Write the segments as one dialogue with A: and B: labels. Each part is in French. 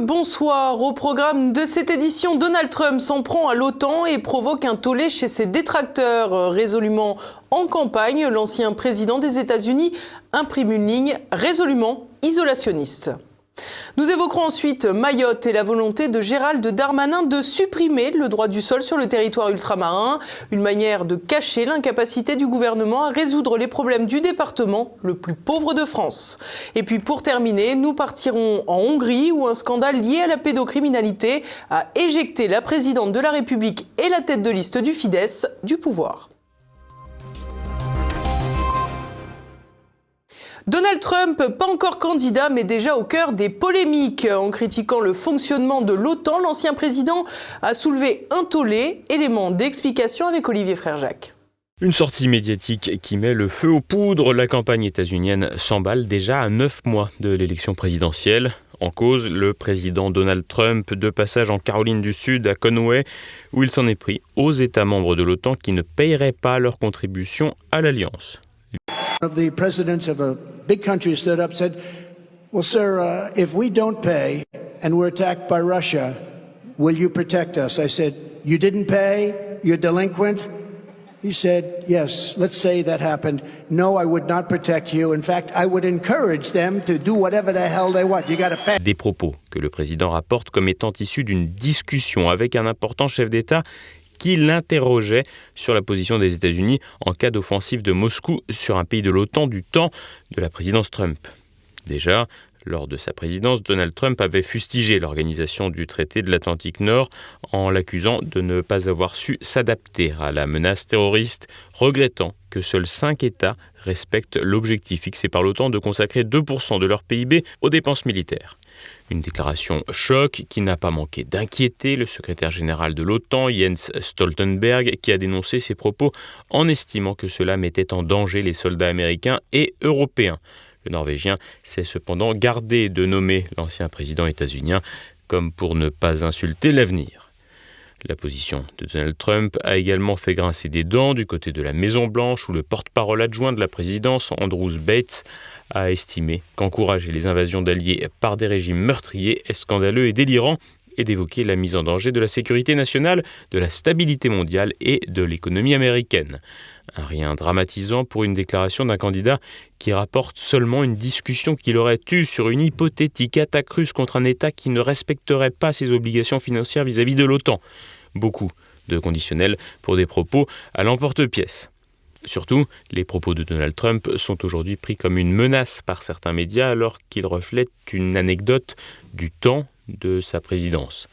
A: Bonsoir. Au programme de cette édition, Donald Trump s'en prend à l'OTAN et provoque un tollé chez ses détracteurs. Résolument en campagne, l'ancien président des États-Unis imprime une ligne résolument isolationniste. Nous évoquerons ensuite Mayotte et la volonté de Gérald Darmanin de supprimer le droit du sol sur le territoire ultramarin, une manière de cacher l'incapacité du gouvernement à résoudre les problèmes du département le plus pauvre de France. Et puis pour terminer, nous partirons en Hongrie où un scandale lié à la pédocriminalité a éjecté la présidente de la République et la tête de liste du Fidesz du pouvoir. Donald Trump, pas encore candidat, mais déjà au cœur des polémiques. En critiquant le fonctionnement de l'OTAN, l'ancien président a soulevé un tollé. Élément d'explication avec Olivier Frère-Jacques.
B: Une sortie médiatique qui met le feu aux poudres. La campagne états-unienne s'emballe déjà à neuf mois de l'élection présidentielle. En cause, le président Donald Trump, de passage en Caroline du Sud, à Conway, où il s'en est pris aux États membres de l'OTAN qui ne paieraient pas leur contribution à l'Alliance.
C: Big country stood up and said, Well, sir, uh, if we don't pay and we're attacked by Russia, will you protect us? I said, You didn't pay? You're delinquent? He said, Yes, let's say that happened. No, I would not protect you. In fact, I would encourage them to do whatever the hell they want. You got to pay.
B: Des propos que le président rapporte comme étant issus d'une discussion avec un important chef d'État qui l'interrogeait sur la position des États-Unis en cas d'offensive de Moscou sur un pays de l'OTAN du temps de la présidence Trump. Déjà, lors de sa présidence, Donald Trump avait fustigé l'organisation du traité de l'Atlantique Nord en l'accusant de ne pas avoir su s'adapter à la menace terroriste, regrettant que seuls cinq États respectent l'objectif fixé par l'OTAN de consacrer 2% de leur PIB aux dépenses militaires. Une déclaration choc qui n'a pas manqué d'inquiéter le secrétaire général de l'OTAN, Jens Stoltenberg, qui a dénoncé ses propos en estimant que cela mettait en danger les soldats américains et européens. Le Norvégien s'est cependant gardé de nommer l'ancien président états-unien comme pour ne pas insulter l'avenir. La position de Donald Trump a également fait grincer des dents du côté de la Maison-Blanche où le porte-parole adjoint de la présidence, Andrews Bates, a estimé qu'encourager les invasions d'alliés par des régimes meurtriers est scandaleux et délirant et d'évoquer la mise en danger de la sécurité nationale, de la stabilité mondiale et de l'économie américaine. Rien dramatisant pour une déclaration d'un candidat qui rapporte seulement une discussion qu'il aurait eue sur une hypothétique attaque russe contre un État qui ne respecterait pas ses obligations financières vis-à-vis de l'OTAN. Beaucoup de conditionnels pour des propos à l'emporte-pièce. Surtout, les propos de Donald Trump sont aujourd'hui pris comme une menace par certains médias alors qu'ils reflètent une anecdote du temps de sa présidence.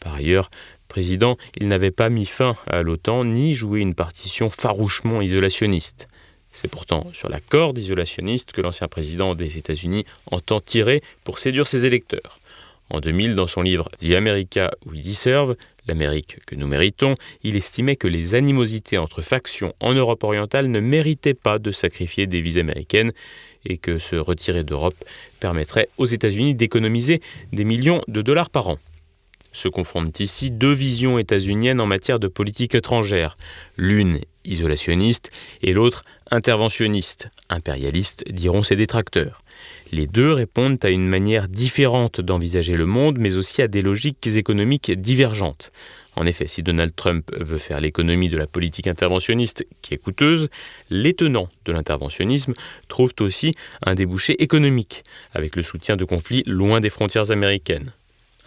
B: Par ailleurs, président, il n'avait pas mis fin à l'OTAN ni joué une partition farouchement isolationniste. C'est pourtant sur la corde isolationniste que l'ancien président des États-Unis entend tirer pour séduire ses électeurs. En 2000, dans son livre The America We Deserve, l'Amérique que nous méritons, il estimait que les animosités entre factions en Europe orientale ne méritaient pas de sacrifier des vies américaines et que se retirer d'Europe permettrait aux États-Unis d'économiser des millions de dollars par an. Se confrontent ici deux visions états-uniennes en matière de politique étrangère, l'une isolationniste et l'autre interventionniste, impérialiste diront ses détracteurs. Les deux répondent à une manière différente d'envisager le monde, mais aussi à des logiques économiques divergentes. En effet, si Donald Trump veut faire l'économie de la politique interventionniste, qui est coûteuse, les tenants de l'interventionnisme trouvent aussi un débouché économique, avec le soutien de conflits loin des frontières américaines.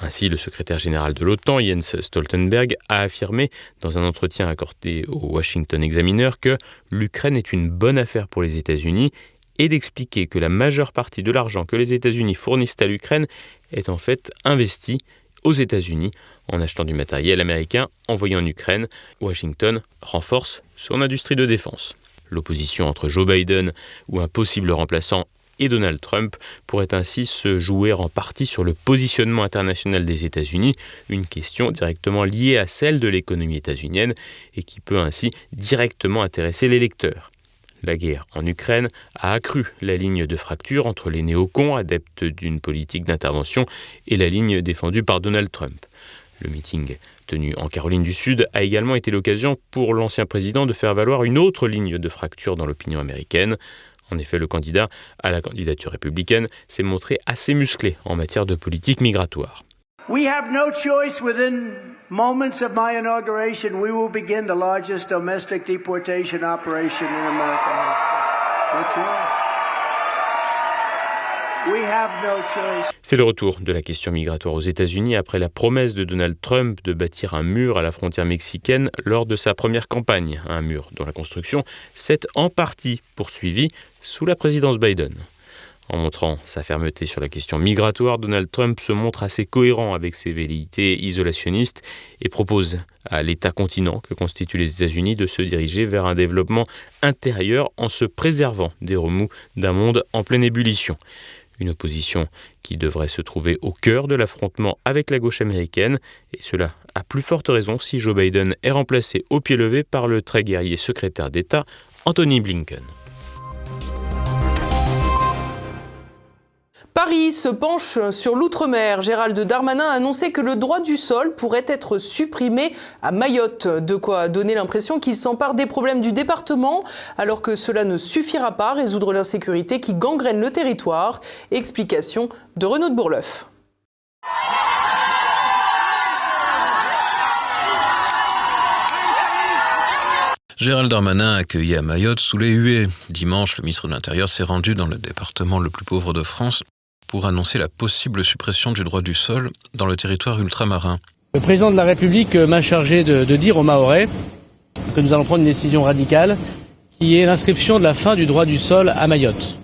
B: Ainsi, le secrétaire général de l'OTAN, Jens Stoltenberg, a affirmé dans un entretien accordé au Washington Examiner que l'Ukraine est une bonne affaire pour les États-Unis et d'expliquer que la majeure partie de l'argent que les États-Unis fournissent à l'Ukraine est en fait investi aux États-Unis en achetant du matériel américain envoyé en Ukraine. Washington renforce son industrie de défense. L'opposition entre Joe Biden ou un possible remplaçant et Donald Trump pourrait ainsi se jouer en partie sur le positionnement international des États-Unis, une question directement liée à celle de l'économie états-unienne et qui peut ainsi directement intéresser les lecteurs. La guerre en Ukraine a accru la ligne de fracture entre les néocons, adeptes d'une politique d'intervention, et la ligne défendue par Donald Trump. Le meeting tenu en Caroline du Sud a également été l'occasion pour l'ancien président de faire valoir une autre ligne de fracture dans l'opinion américaine. En effet, le candidat à la candidature républicaine s'est montré assez musclé en matière de politique migratoire.
C: We have no choice within moments of my inauguration. We will begin the largest domestic deportation operation in America. No choice.
B: C'est le retour de la question migratoire aux États-Unis après la promesse de Donald Trump de bâtir un mur à la frontière mexicaine lors de sa première campagne, un mur dont la construction s'est en partie poursuivie sous la présidence Biden. En montrant sa fermeté sur la question migratoire, Donald Trump se montre assez cohérent avec ses velléités isolationnistes et propose à l'État continent que constituent les États-Unis de se diriger vers un développement intérieur en se préservant des remous d'un monde en pleine ébullition une opposition qui devrait se trouver au cœur de l'affrontement avec la gauche américaine, et cela à plus forte raison si Joe Biden est remplacé au pied levé par le très guerrier secrétaire d'État Anthony Blinken.
A: Paris se penche sur l'outre-mer. Gérald Darmanin a annoncé que le droit du sol pourrait être supprimé à Mayotte. De quoi donner l'impression qu'il s'empare des problèmes du département, alors que cela ne suffira pas à résoudre l'insécurité qui gangrène le territoire. Explication de Renaud de Bourleuf.
D: Gérald Darmanin a accueilli à Mayotte sous les huées. Dimanche, le ministre de l'Intérieur s'est rendu dans le département le plus pauvre de France pour annoncer la possible suppression du droit du sol dans le territoire ultramarin.
E: Le président de la République m'a chargé de, dire aux Mahorais que nous allons prendre une décision radicale qui est l'inscription de la fin du droit du sol à Mayotte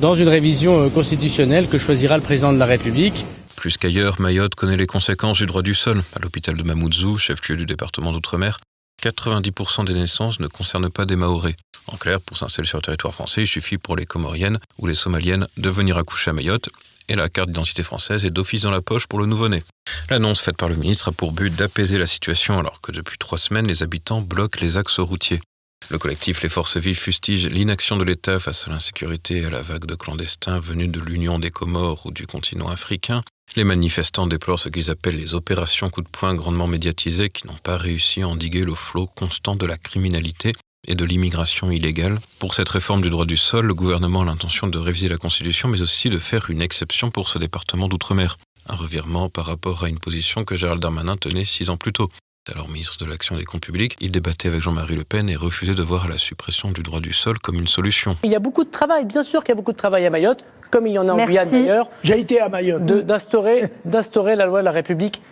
E: dans une révision euh, constitutionnelle que choisira le président de la République.
D: Plus qu'ailleurs, Mayotte connaît les conséquences du droit du sol. À l'hôpital de Mamoudzou, chef-lieu du département d'outre-mer, 90% des naissances ne concernent pas des Mahorais. En clair, pour s'installer sur le territoire français, il suffit pour les Comoriennes ou les Somaliennes de venir accoucher à Mayotte et la carte d'identité française est d'office dans la poche pour le nouveau-né. L'annonce faite par le ministre a pour but d'apaiser la situation alors que depuis trois semaines, les habitants bloquent les axes routiers. Le collectif Les Forces Vives fustige l'inaction de l'État face à l'insécurité et à la vague de clandestins venus de l'Union des Comores ou du continent africain. Les manifestants déplorent ce qu'ils appellent les opérations coup de poing grandement médiatisées qui n'ont pas réussi à endiguer le flot constant de la criminalité et de l'immigration illégale. Pour cette réforme du droit du sol, le gouvernement a l'intention de réviser la Constitution, mais aussi de faire une exception pour ce département d'outre-mer. Un revirement par rapport à une position que Gérald Darmanin tenait six ans plus tôt. Alors ministre de l'Action et des Comptes Publics, il débattait avec Jean-Marie Le Pen et refusait de voir la suppression du droit du sol comme une solution.
E: Il y a beaucoup de travail, bien sûr qu'il y a beaucoup de travail à Mayotte, comme il y en a en Guyane d'ailleurs.
C: J'ai été à Mayotte.
E: D'instaurer la loi de la République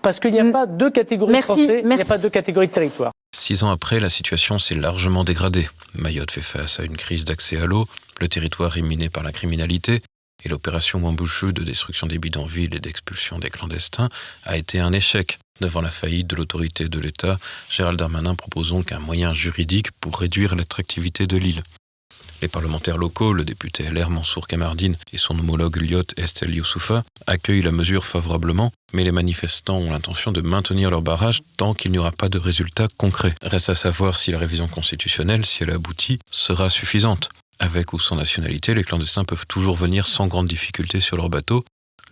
E: parce qu'il n'y a mm. pas deux catégories de Français, il n'y a pas deux catégories de territoire.
D: Six ans après, la situation s'est largement dégradée. Mayotte fait face à une crise d'accès à l'eau, le territoire est miné par la criminalité, et l'opération Wambouchou de destruction des bidonvilles et d'expulsion des clandestins a été un échec. Devant la faillite de l'autorité de l'État, Gérald Darmanin propose donc un moyen juridique pour réduire l'attractivité de l'île. Les parlementaires locaux, le député LR Mansour Kamardine et son homologue Lyot Estelle Youssoufa, accueillent la mesure favorablement, mais les manifestants ont l'intention de maintenir leur barrage tant qu'il n'y aura pas de résultats concrets. Reste à savoir si la révision constitutionnelle, si elle aboutit, sera suffisante. Avec ou sans nationalité, les clandestins peuvent toujours venir sans grande difficulté sur leur bateau,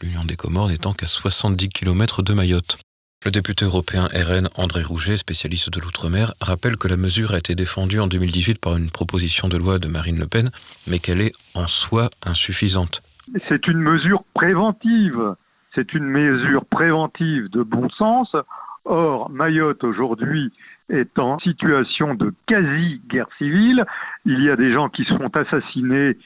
D: l'Union des Comores n'étant qu'à 70 km de Mayotte. Le député européen RN André Rouget, spécialiste de l'outre-mer, rappelle que la mesure a été défendue en 2018 par une proposition de loi de Marine Le Pen, mais qu'elle est en soi insuffisante.
F: C'est une mesure préventive. C'est une mesure préventive de bon sens. Or, Mayotte aujourd'hui est en situation de quasi-guerre civile. Il y a des gens qui se font assassiner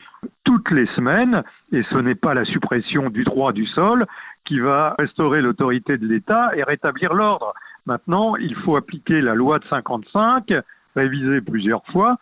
F: toutes les semaines et ce n'est pas la suppression du droit du sol qui va restaurer l'autorité de l'État et rétablir l'ordre. Maintenant, il faut appliquer la loi de 55, révisée plusieurs fois,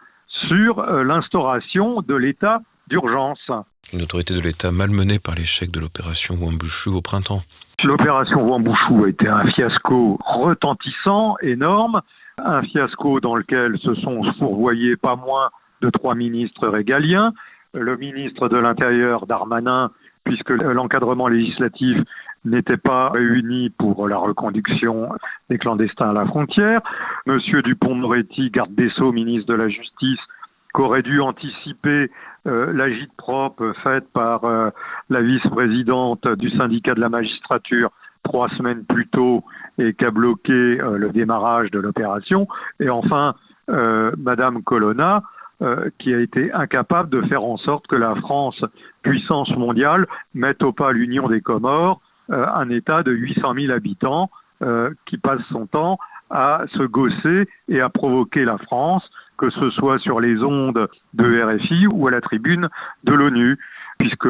F: sur euh, l'instauration de l'état d'urgence.
D: Une autorité de l'État malmenée par l'échec de l'opération Wambouchou au printemps.
F: L'opération Wambouchou a été un fiasco retentissant, énorme, un fiasco dans lequel se sont fourvoyés pas moins de trois ministres régaliens, le ministre de l'Intérieur Darmanin puisque l'encadrement législatif n'était pas réuni pour la reconduction des clandestins à la frontière. Monsieur Dupont-Moretti, garde des Sceaux, ministre de la Justice, qu'aurait dû anticiper euh, l'agite propre faite par euh, la vice-présidente du syndicat de la magistrature trois semaines plus tôt et qui a bloqué euh, le démarrage de l'opération. Et enfin, Madame Colonna qui a été incapable de faire en sorte que la France, puissance mondiale, mette au pas l'Union des Comores, un État de 800 000 habitants qui passe son temps à se gausser et à provoquer la France, que ce soit sur les ondes de RFI ou à la tribune de l'ONU, puisque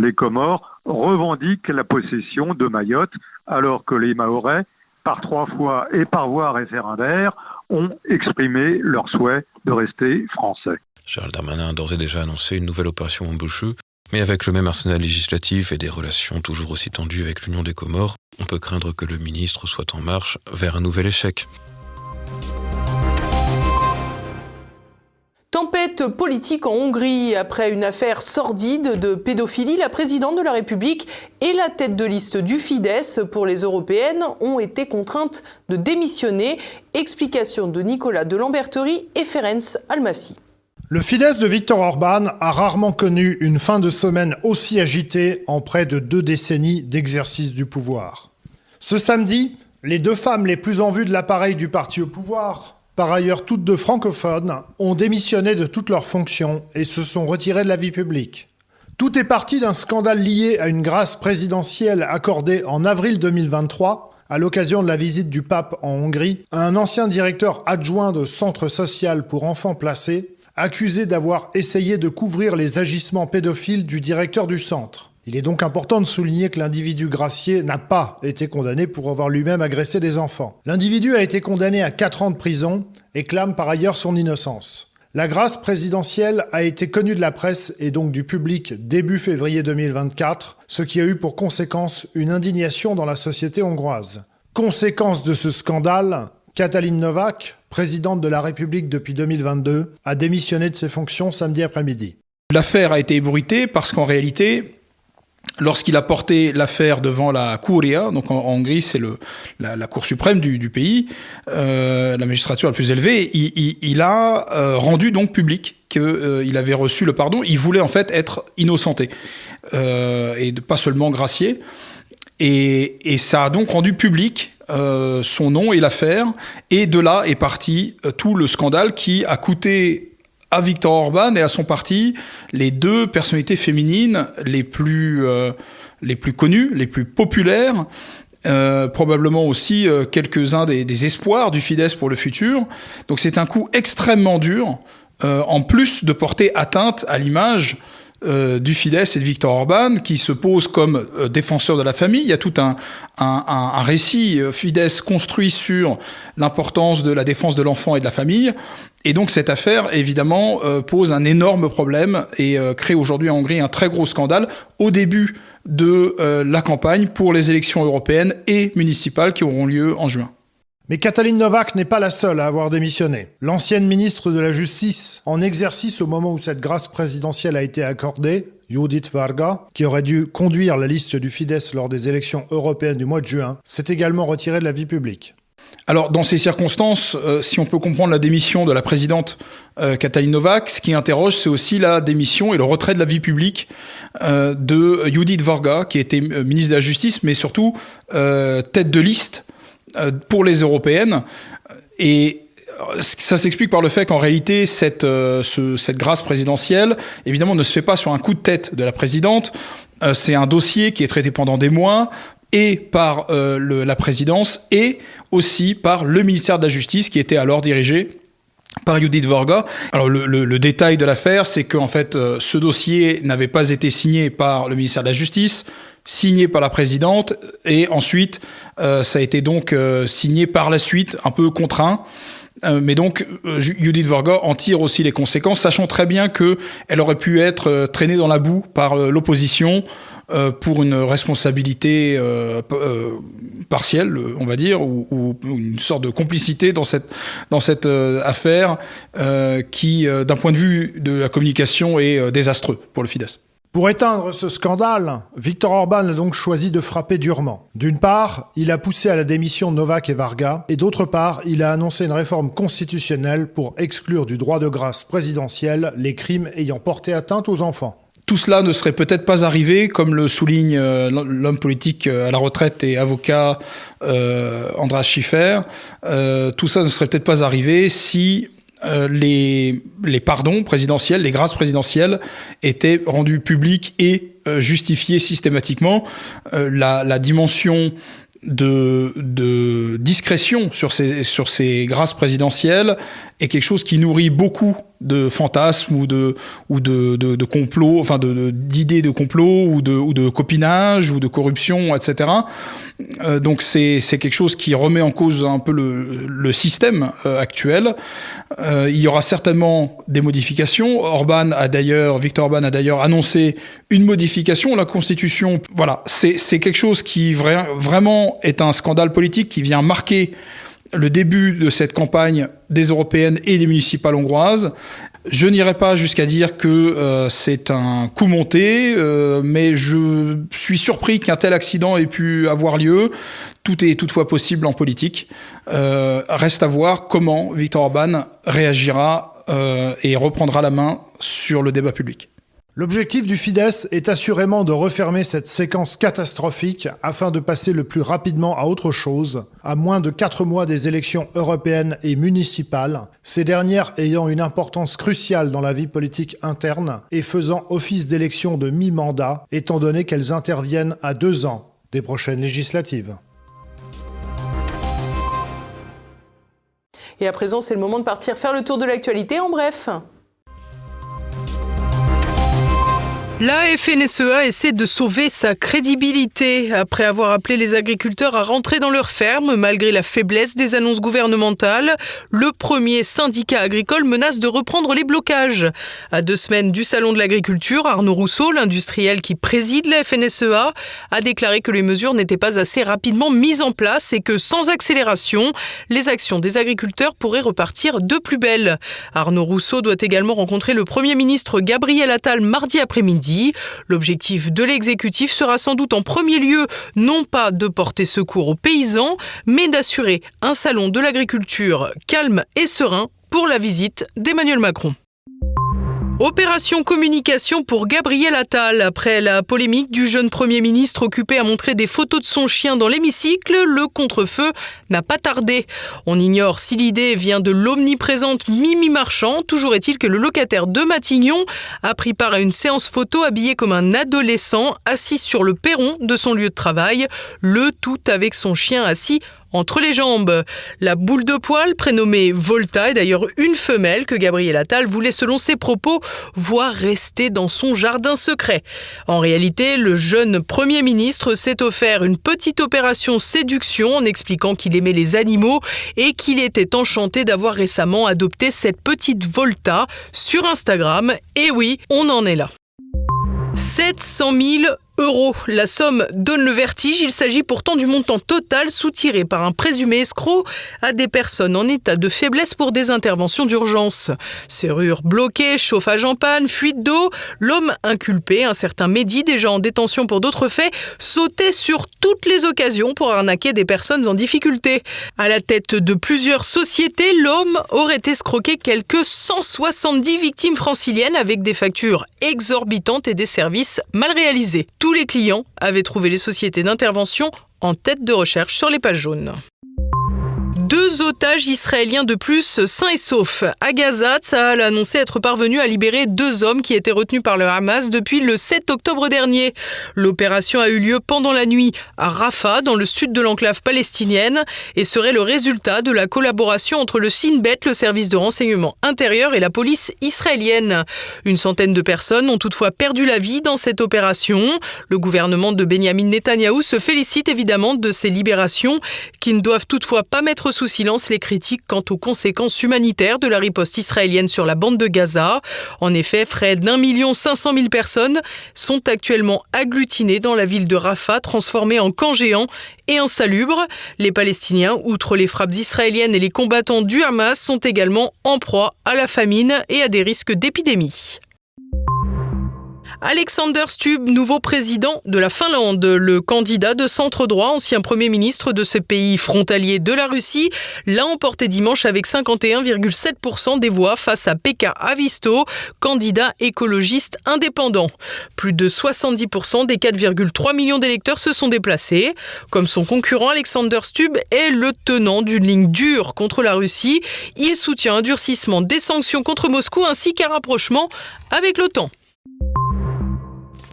F: les Comores revendiquent la possession de Mayotte, alors que les Mahorais, par trois fois et par voie référendaire, ont exprimé leur souhait de rester français.
D: Charles Darmanin a d'ores et déjà annoncé une nouvelle opération en Bouchou, mais avec le même arsenal législatif et des relations toujours aussi tendues avec l'Union des Comores, on peut craindre que le ministre soit en marche vers un nouvel échec.
A: Tempête politique en Hongrie. Après une affaire sordide de pédophilie, la présidente de la République et la tête de liste du Fidesz pour les européennes ont été contraintes de démissionner. Explication de Nicolas de Lamberterie et Ferenc Almassi.
G: Le Fidesz de Viktor Orban a rarement connu une fin de semaine aussi agitée en près de deux décennies d'exercice du pouvoir. Ce samedi, les deux femmes les plus en vue de l'appareil du parti au pouvoir, par ailleurs toutes deux francophones, ont démissionné de toutes leurs fonctions et se sont retirées de la vie publique. Tout est parti d'un scandale lié à une grâce présidentielle accordée en avril 2023 à l'occasion de la visite du pape en Hongrie à un ancien directeur adjoint de centre social pour enfants placés accusé d'avoir essayé de couvrir les agissements pédophiles du directeur du centre. Il est donc important de souligner que l'individu gracié n'a pas été condamné pour avoir lui-même agressé des enfants. L'individu a été condamné à 4 ans de prison et clame par ailleurs son innocence. La grâce présidentielle a été connue de la presse et donc du public début février 2024, ce qui a eu pour conséquence une indignation dans la société hongroise. Conséquence de ce scandale, Katalin Novak, présidente de la République depuis 2022, a démissionné de ses fonctions samedi après-midi.
H: L'affaire a été ébruitée parce qu'en réalité, lorsqu'il a porté l'affaire devant la Curia, donc en, Hongrie c'est la, Cour suprême du, pays, euh, la magistrature la plus élevée, il, a euh, rendu donc public qu'il euh, avait reçu le pardon. Il voulait en fait être innocenté et pas seulement gracié. Et, ça a donc rendu public son nom et l'affaire, et de là est parti tout le scandale qui a coûté à Victor Orban et à son parti les deux personnalités féminines les plus, euh, les plus connues, les plus populaires, probablement aussi quelques-uns des, des, espoirs du Fidesz pour le futur. Donc c'est un coup extrêmement dur, en plus de porter atteinte à l'image euh, du Fidesz et de Viktor Orban, qui se pose comme euh, défenseur de la famille. Il y a tout un, un, récit euh, Fidesz construit sur l'importance de la défense de l'enfant et de la famille. Et donc cette affaire, évidemment, pose un énorme problème et crée aujourd'hui en Hongrie un très gros scandale au début de la campagne pour les élections européennes et municipales qui auront lieu en juin.
G: Mais Katalin Novak n'est pas la seule à avoir démissionné. L'ancienne ministre de la Justice, en exercice au moment où cette grâce présidentielle a été accordée, Judith Varga, qui aurait dû conduire la liste du Fidesz lors des élections européennes du mois de juin, s'est également retirée de la vie publique.
H: Alors, dans ces circonstances, euh, si on peut comprendre la démission de la présidente euh, Katalin Novak, ce qui interroge, c'est aussi la démission et le retrait de la vie publique euh, de Judith Varga, qui était ministre de la Justice, mais surtout tête de liste euh, pour les européennes. Et ça s'explique par le fait qu'en réalité, cette, euh, cette grâce présidentielle, évidemment, ne se fait pas sur un coup de tête de la présidente. Euh, c'est un dossier qui est traité pendant des mois et par la présidence et aussi par le ministère de la Justice qui était alors dirigé par Judith Vorga. Alors le, le, détail de l'affaire, c'est qu'en fait, ce dossier n'avait pas été signé par le ministère de la Justice, signé par la présidente, et ensuite, euh, ça a été donc euh, signé par la suite, un peu contraint. Euh, mais donc, Judith Vorga en tire aussi les conséquences, sachant très bien que elle aurait pu être traînée dans la boue par l'opposition pour une responsabilité partielle, on va dire, ou, une sorte de complicité dans cette dans cette affaire qui, d'un point de vue de la communication, est désastreux pour le Fidesz.
G: Pour éteindre ce scandale, Viktor Orban a donc choisi de frapper durement. D'une part, il a poussé à la démission Novak et Varga, et d'autre part, il a annoncé une réforme constitutionnelle pour exclure du droit de grâce présidentiel les crimes ayant porté atteinte aux enfants.
H: Tout cela ne serait peut-être pas arrivé, comme le souligne euh, l'homme politique euh, à la retraite et avocat euh, Andras Schiffer. Euh, tout ça ne serait peut-être pas arrivé si les, les pardons présidentiels, les grâces présidentielles étaient rendus publics et justifiés systématiquement. La, la, dimension de, de, discrétion sur ces, sur ces grâces présidentielles est quelque chose qui nourrit beaucoup de fantasmes ou de ou de, de, de complots, enfin de d'idées de, complot ou de ou de copinage ou de corruption, etc. Euh, donc c'est c'est quelque chose qui remet en cause un peu le, le système euh, actuel. Euh, il y aura certainement des modifications. Orban a d'ailleurs, Victor Orban a d'ailleurs annoncé une modification de la Constitution. Voilà, c'est c'est quelque chose qui vra vraiment est un scandale politique qui vient marquer le début de cette campagne des européennes et des municipales hongroises. Je n'irai pas jusqu'à dire que euh, c'est un coup monté, euh, mais je suis surpris qu'un tel accident ait pu avoir lieu. Tout est toutefois possible en politique. Euh, reste à voir comment Viktor Orban réagira et reprendra la main sur le débat public.
G: L'objectif du Fidesz est assurément de refermer cette séquence catastrophique afin de passer le plus rapidement à autre chose, à moins de quatre mois des élections européennes et municipales, ces dernières ayant une importance cruciale dans la vie politique interne et faisant office d'élection de mi-mandat, étant donné qu'elles interviennent à deux ans des prochaines législatives.
A: Et à présent, c'est le moment de partir faire le tour de l'actualité en bref. La FNSEA essaie de sauver sa crédibilité après avoir appelé les agriculteurs à rentrer dans leurs fermes malgré la faiblesse des annonces gouvernementales. Le premier syndicat agricole menace de reprendre les blocages. À deux semaines du salon de l'agriculture, Arnaud Rousseau, l'industriel qui préside la FNSEA, a déclaré que les mesures n'étaient pas assez rapidement mises en place et que sans accélération, les actions des agriculteurs pourraient repartir de plus belle. Arnaud Rousseau doit également rencontrer le Premier ministre Gabriel Attal mardi après-midi L'objectif de l'exécutif sera sans doute en premier lieu non pas de porter secours aux paysans, mais d'assurer un salon de l'agriculture calme et serein pour la visite d'Emmanuel Macron. Opération communication pour Gabriel Attal. Après la polémique du jeune Premier ministre occupé à montrer des photos de son chien dans l'hémicycle, le contre-feu n'a pas tardé. On ignore si l'idée vient de l'omniprésente Mimi Marchand. Toujours est-il que le locataire de Matignon a pris part à une séance photo habillé comme un adolescent assis sur le perron de son lieu de travail, le tout avec son chien assis entre les jambes. La boule de poil, prénommée Volta, est d'ailleurs une femelle que Gabriel Attal voulait, selon ses propos, voir rester dans son jardin secret. En réalité, le jeune Premier ministre s'est offert une petite opération séduction en expliquant qu'il aimait les animaux et qu'il était enchanté d'avoir récemment adopté cette petite Volta sur Instagram. Et oui, on en est là. 700 000 La somme donne le vertige. Il s'agit pourtant du montant total soutiré par un présumé escroc à des personnes en état de faiblesse pour des interventions d'urgence. Serrure bloquée, chauffage en panne, fuite d'eau. L'homme inculpé, un certain Mehdi, déjà en détention pour d'autres faits, sautait sur toutes les occasions pour arnaquer des personnes en difficulté. À la tête de plusieurs sociétés, l'homme aurait escroqué quelques 170 victimes franciliennes avec des factures exorbitantes et des services mal réalisés tous les clients avaient trouvé les sociétés d'intervention en tête de recherche sur les pages jaunes. Deux otages israéliens de plus sains et saufs. À Gaza, Tsahal a annoncé être parvenu à libérer deux hommes qui étaient retenus par le Hamas depuis le 7 octobre dernier. L'opération a eu lieu pendant la nuit à Rafah, dans le sud de l'enclave palestinienne, et serait le résultat de la collaboration entre le Shin Bet, le service de renseignement intérieur, et la police israélienne. Une centaine de personnes ont toutefois perdu la vie dans cette opération. Le gouvernement de Benjamin Netanyahou se félicite évidemment de ces libérations, qui ne doivent toutefois pas mettre sous silence les critiques quant aux conséquences humanitaires de la riposte israélienne sur la bande de Gaza. En effet, près d'un million cinq cent mille personnes sont actuellement agglutinées dans la ville de Rafah, transformée en camp géant et insalubre. Les Palestiniens, outre les frappes israéliennes et les combattants du Hamas, sont également en proie à la famine et à des risques d'épidémie. Alexander Stubb, nouveau président de la Finlande, le candidat de centre droit, ancien premier ministre de ce pays frontalier de la Russie, l'a emporté dimanche avec 51,7% des voix face à Pekka Avisto, candidat écologiste indépendant. Plus de 70% des 4,3 millions d'électeurs se sont déplacés. Comme son concurrent, Alexander Stubb est le tenant d'une ligne dure contre la Russie. Il soutient un durcissement des sanctions contre Moscou ainsi qu'un rapprochement avec l'OTAN.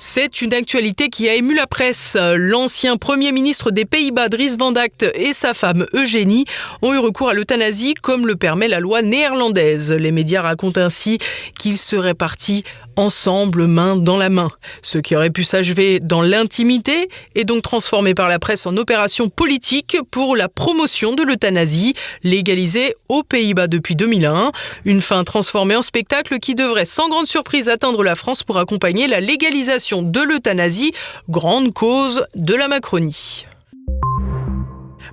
A: C'est une actualité qui a ému la presse. L'ancien Premier ministre des Pays-Bas, Dries Van Dact, et sa femme Eugénie ont eu recours à l'euthanasie comme le permet la loi néerlandaise. Les médias racontent ainsi qu'ils seraient partis ensemble, main dans la main. Ce qui aurait pu s'achever dans l'intimité est donc transformé par la presse en opération politique pour la promotion de l'euthanasie, légalisée aux Pays-Bas depuis 2001. Une fin transformée en spectacle qui devrait sans grande surprise atteindre la France pour accompagner la légalisation de l'euthanasie, grande cause de la Macronie.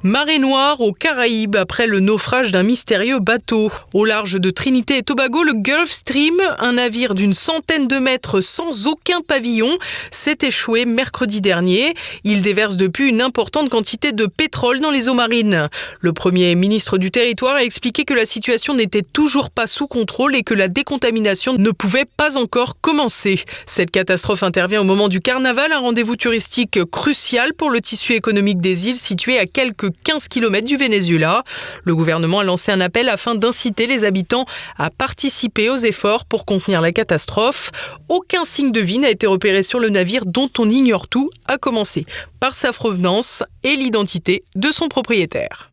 A: Marée noire aux Caraïbes après le naufrage d'un mystérieux bateau. Au large de Trinité et Tobago, le Gulf Stream, un navire d'une centaine de mètres sans aucun pavillon, s'est échoué mercredi dernier. Il déverse depuis une importante quantité de pétrole dans les eaux marines. Le premier ministre du territoire a expliqué que la situation n'était toujours pas sous contrôle et que la décontamination ne pouvait pas encore commencer. Cette catastrophe intervient au moment du carnaval, un rendez-vous touristique crucial pour le tissu économique des îles situé à quelques 15 km du Venezuela. Le gouvernement a lancé un appel afin d'inciter les habitants à participer aux efforts pour contenir la catastrophe. Aucun signe de vie n'a été repéré sur le navire dont on ignore tout, à commencer par sa provenance et l'identité de son propriétaire.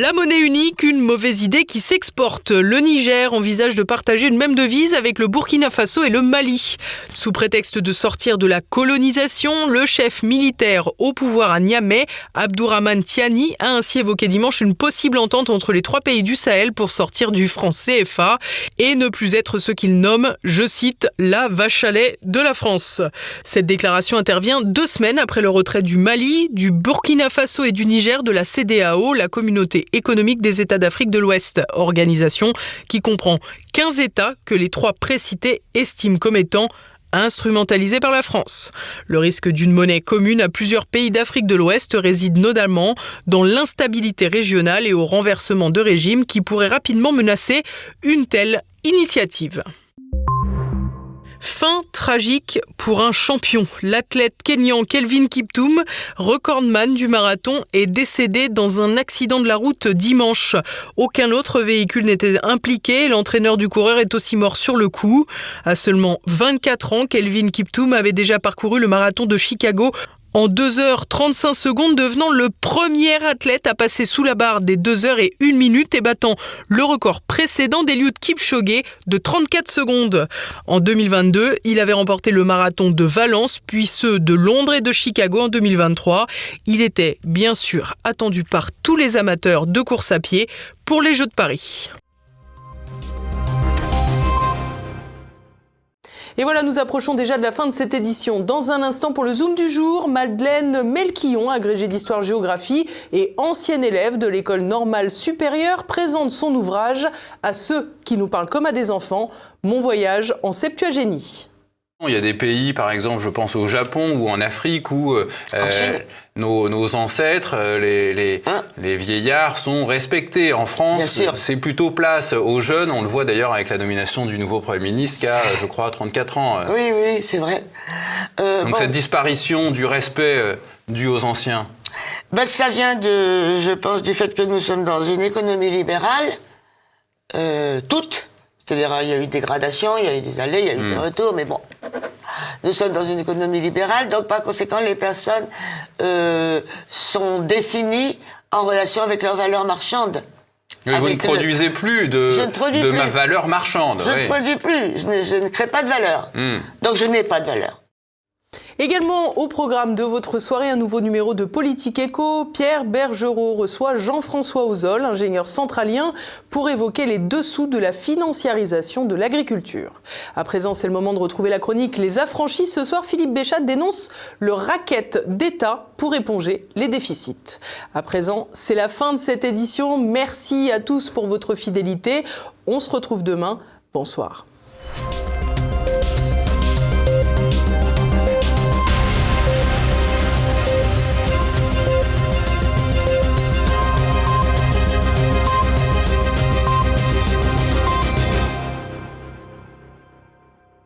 A: La monnaie unique, une mauvaise idée qui s'exporte. Le Niger envisage de partager une même devise avec le Burkina Faso et le Mali. Sous prétexte de sortir de la colonisation, le chef militaire au pouvoir à Niamey, Abdourahman Tiani, a ainsi évoqué dimanche une possible entente entre les trois pays du Sahel pour sortir du franc CFA et ne plus être ce qu'il nomme, je cite, la vache à de la France. Cette déclaration intervient deux semaines après le retrait du Mali, du Burkina Faso et du Niger de la CDAO, la communauté économique des États d'Afrique de l'Ouest, organisation qui comprend 15 États que les trois précités estiment comme étant instrumentalisés par la France. Le risque d'une monnaie commune à plusieurs pays d'Afrique de l'Ouest réside notamment dans l'instabilité régionale et au renversement de régimes qui pourrait rapidement menacer une telle initiative. Fin tragique pour un champion. L'athlète kenyan Kelvin Kiptoum, recordman du marathon, est décédé dans un accident de la route dimanche. Aucun autre véhicule n'était impliqué. L'entraîneur du coureur est aussi mort sur le coup. À seulement 24 ans, Kelvin Kiptoum avait déjà parcouru le marathon de Chicago en 2h35 secondes, devenant le premier athlète à passer sous la barre des 2h et 1 minute et battant le record précédent d'Eliud Kipchoge de 34 secondes. En 2022, il avait remporté le marathon de Valence, puis ceux de Londres et de Chicago en 2023. Il était bien sûr attendu par tous les amateurs de course à pied pour les Jeux de Paris. Et voilà, nous approchons déjà de la fin de cette édition. Dans un instant, pour le Zoom du jour, Madeleine Melquillon, agrégée d'histoire-géographie et ancienne élève de l'école normale supérieure, présente son ouvrage à ceux qui nous parlent comme à des enfants, Mon voyage en Septuagénie.
I: Il y a des pays, par exemple, je pense au Japon ou en Afrique, où euh, nos, nos, ancêtres, euh, les, les, hein les, vieillards, sont respectés. En France, c'est plutôt place aux jeunes. On le voit d'ailleurs avec la nomination du nouveau Premier ministre qui a, je crois, 34 ans.
J: Oui, oui, c'est vrai.
I: Euh, Donc cette disparition du respect dû aux anciens
J: ben, Ça vient, de, je pense, du fait que nous sommes dans une économie libérale, toute c'est-à-dire, il y a eu des gradations, il y a eu des allées, il y a eu des hmm. retours, mais bon. Nous sommes dans une économie libérale, donc par conséquent, les personnes euh, sont définies en relation avec leurs valeurs marchandes.
I: Mais vous ne produisez plus de, de ma valeur marchande.
J: Je ne produis plus, je ne, crée pas de valeur. Hmm. Donc je n'ai pas de valeur.
A: Également au programme de votre soirée, un nouveau numéro de Politique Éco. Pierre Bergerot reçoit Jean-François Ozol, ingénieur centralien, pour évoquer les dessous de la financiarisation de l'agriculture. À présent, c'est le moment de retrouver la chronique Les Affranchis. Ce soir, Philippe Béchat dénonce le racket d'État pour éponger les déficits. À présent, c'est la fin de cette édition. Merci à tous pour votre fidélité. On se retrouve demain. Bonsoir.